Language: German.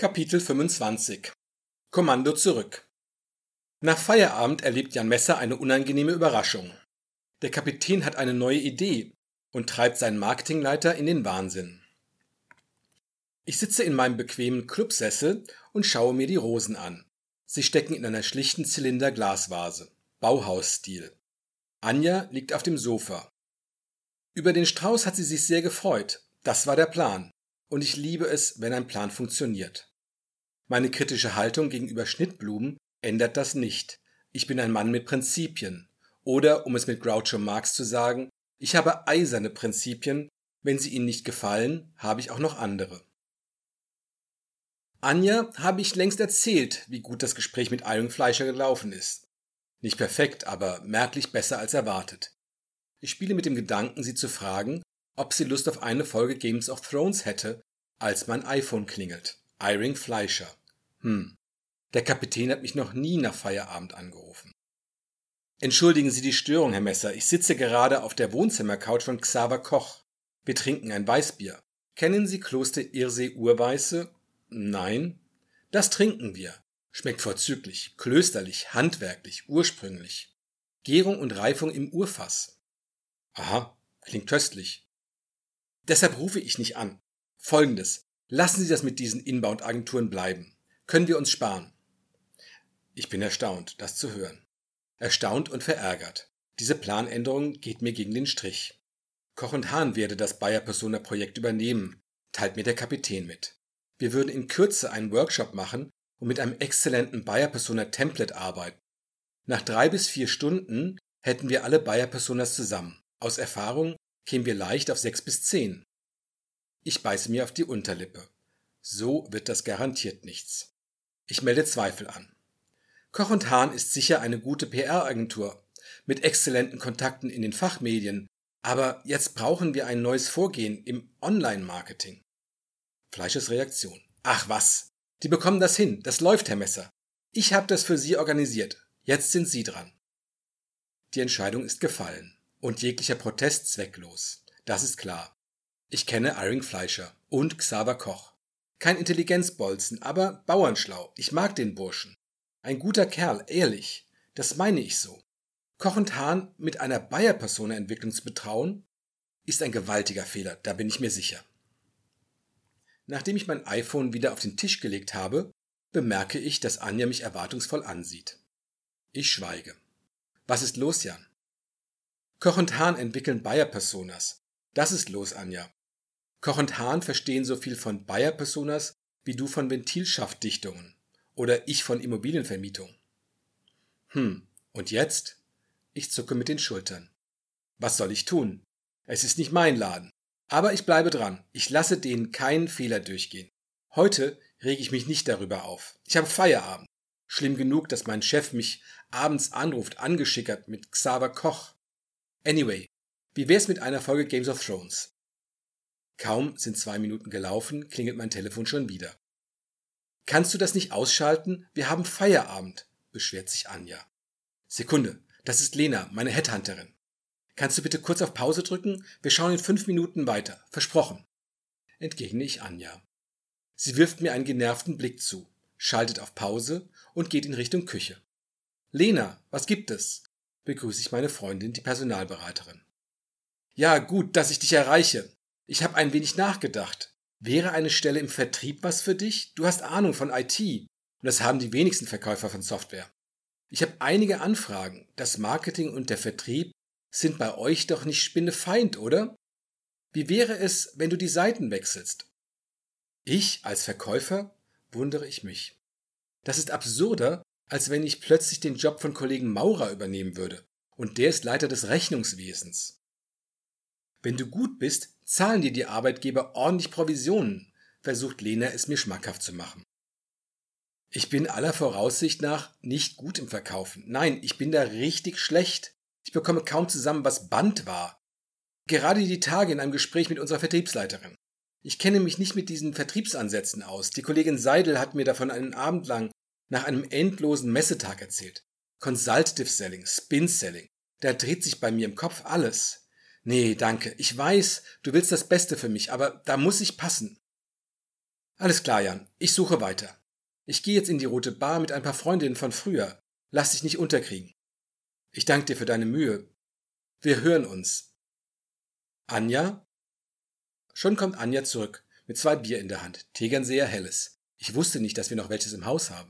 Kapitel 25 Kommando zurück Nach Feierabend erlebt Jan Messer eine unangenehme Überraschung. Der Kapitän hat eine neue Idee und treibt seinen Marketingleiter in den Wahnsinn. Ich sitze in meinem bequemen Clubsessel und schaue mir die Rosen an. Sie stecken in einer schlichten Zylinder-Glasvase. Bauhausstil. Anja liegt auf dem Sofa. Über den Strauß hat sie sich sehr gefreut. Das war der Plan. Und ich liebe es, wenn ein Plan funktioniert. Meine kritische Haltung gegenüber Schnittblumen ändert das nicht. Ich bin ein Mann mit Prinzipien. Oder, um es mit Groucho Marx zu sagen, ich habe eiserne Prinzipien, wenn sie Ihnen nicht gefallen, habe ich auch noch andere. Anja habe ich längst erzählt, wie gut das Gespräch mit Iron Fleischer gelaufen ist. Nicht perfekt, aber merklich besser als erwartet. Ich spiele mit dem Gedanken, sie zu fragen, ob sie Lust auf eine Folge Games of Thrones hätte, als mein iPhone klingelt. Iring Fleischer. Hm. Der Kapitän hat mich noch nie nach Feierabend angerufen. Entschuldigen Sie die Störung, Herr Messer. Ich sitze gerade auf der Wohnzimmercouch von Xaver Koch. Wir trinken ein Weißbier. Kennen Sie Kloster Irsee Urweiße? Nein. Das trinken wir. Schmeckt vorzüglich, klösterlich, handwerklich, ursprünglich. Gärung und Reifung im Urfass. Aha, klingt köstlich. Deshalb rufe ich nicht an. Folgendes. Lassen Sie das mit diesen Inbound-Agenturen bleiben. Können wir uns sparen? Ich bin erstaunt, das zu hören. Erstaunt und verärgert. Diese Planänderung geht mir gegen den Strich. Koch und Hahn werde das Bayer Persona Projekt übernehmen, teilt mir der Kapitän mit. Wir würden in Kürze einen Workshop machen und mit einem exzellenten Bayer Persona Template arbeiten. Nach drei bis vier Stunden hätten wir alle Bayer Personas zusammen. Aus Erfahrung kämen wir leicht auf sechs bis zehn. Ich beiße mir auf die Unterlippe. So wird das garantiert nichts. Ich melde Zweifel an. Koch und Hahn ist sicher eine gute PR-Agentur mit exzellenten Kontakten in den Fachmedien, aber jetzt brauchen wir ein neues Vorgehen im Online-Marketing. Fleisches Reaktion. Ach was, die bekommen das hin, das läuft, Herr Messer. Ich habe das für Sie organisiert. Jetzt sind Sie dran. Die Entscheidung ist gefallen und jeglicher Protest zwecklos. Das ist klar. Ich kenne Iring Fleischer und Xaver Koch. Kein Intelligenzbolzen, aber bauernschlau. Ich mag den Burschen. Ein guter Kerl, ehrlich. Das meine ich so. Koch und Hahn mit einer Bayer-Persona-Entwicklung zu betrauen, ist ein gewaltiger Fehler, da bin ich mir sicher. Nachdem ich mein iPhone wieder auf den Tisch gelegt habe, bemerke ich, dass Anja mich erwartungsvoll ansieht. Ich schweige. Was ist los, Jan? Koch und Hahn entwickeln Bayer-Personas. Das ist los, Anja. Koch und Hahn verstehen so viel von Bayer-Personas wie du von Ventilschaftdichtungen oder ich von Immobilienvermietung. Hm, und jetzt? Ich zucke mit den Schultern. Was soll ich tun? Es ist nicht mein Laden. Aber ich bleibe dran. Ich lasse denen keinen Fehler durchgehen. Heute rege ich mich nicht darüber auf. Ich habe Feierabend. Schlimm genug, dass mein Chef mich abends anruft, angeschickert mit Xaver Koch. Anyway, wie wär's mit einer Folge Games of Thrones? Kaum sind zwei Minuten gelaufen, klingelt mein Telefon schon wieder. Kannst du das nicht ausschalten? Wir haben Feierabend, beschwert sich Anja. Sekunde, das ist Lena, meine Headhunterin. Kannst du bitte kurz auf Pause drücken? Wir schauen in fünf Minuten weiter. Versprochen. Entgegne ich Anja. Sie wirft mir einen genervten Blick zu, schaltet auf Pause und geht in Richtung Küche. Lena, was gibt es? Begrüße ich meine Freundin, die Personalberaterin. Ja, gut, dass ich dich erreiche. Ich habe ein wenig nachgedacht. Wäre eine Stelle im Vertrieb was für dich? Du hast Ahnung von IT. Und das haben die wenigsten Verkäufer von Software. Ich habe einige Anfragen. Das Marketing und der Vertrieb sind bei euch doch nicht Spinnefeind, oder? Wie wäre es, wenn du die Seiten wechselst? Ich als Verkäufer wundere ich mich. Das ist absurder, als wenn ich plötzlich den Job von Kollegen Maurer übernehmen würde. Und der ist Leiter des Rechnungswesens. Wenn du gut bist, zahlen dir die Arbeitgeber ordentlich Provisionen, versucht Lena es mir schmackhaft zu machen. Ich bin aller Voraussicht nach nicht gut im Verkaufen. Nein, ich bin da richtig schlecht. Ich bekomme kaum zusammen, was Band war. Gerade die Tage in einem Gespräch mit unserer Vertriebsleiterin. Ich kenne mich nicht mit diesen Vertriebsansätzen aus. Die Kollegin Seidel hat mir davon einen Abend lang nach einem endlosen Messetag erzählt. Consultative Selling, Spin Selling. Da dreht sich bei mir im Kopf alles. Nee, danke. Ich weiß, du willst das Beste für mich, aber da muss ich passen. Alles klar, Jan. Ich suche weiter. Ich gehe jetzt in die Rote Bar mit ein paar Freundinnen von früher. Lass dich nicht unterkriegen. Ich danke dir für deine Mühe. Wir hören uns. Anja? Schon kommt Anja zurück, mit zwei Bier in der Hand, Tegernseer Helles. Ich wusste nicht, dass wir noch welches im Haus haben.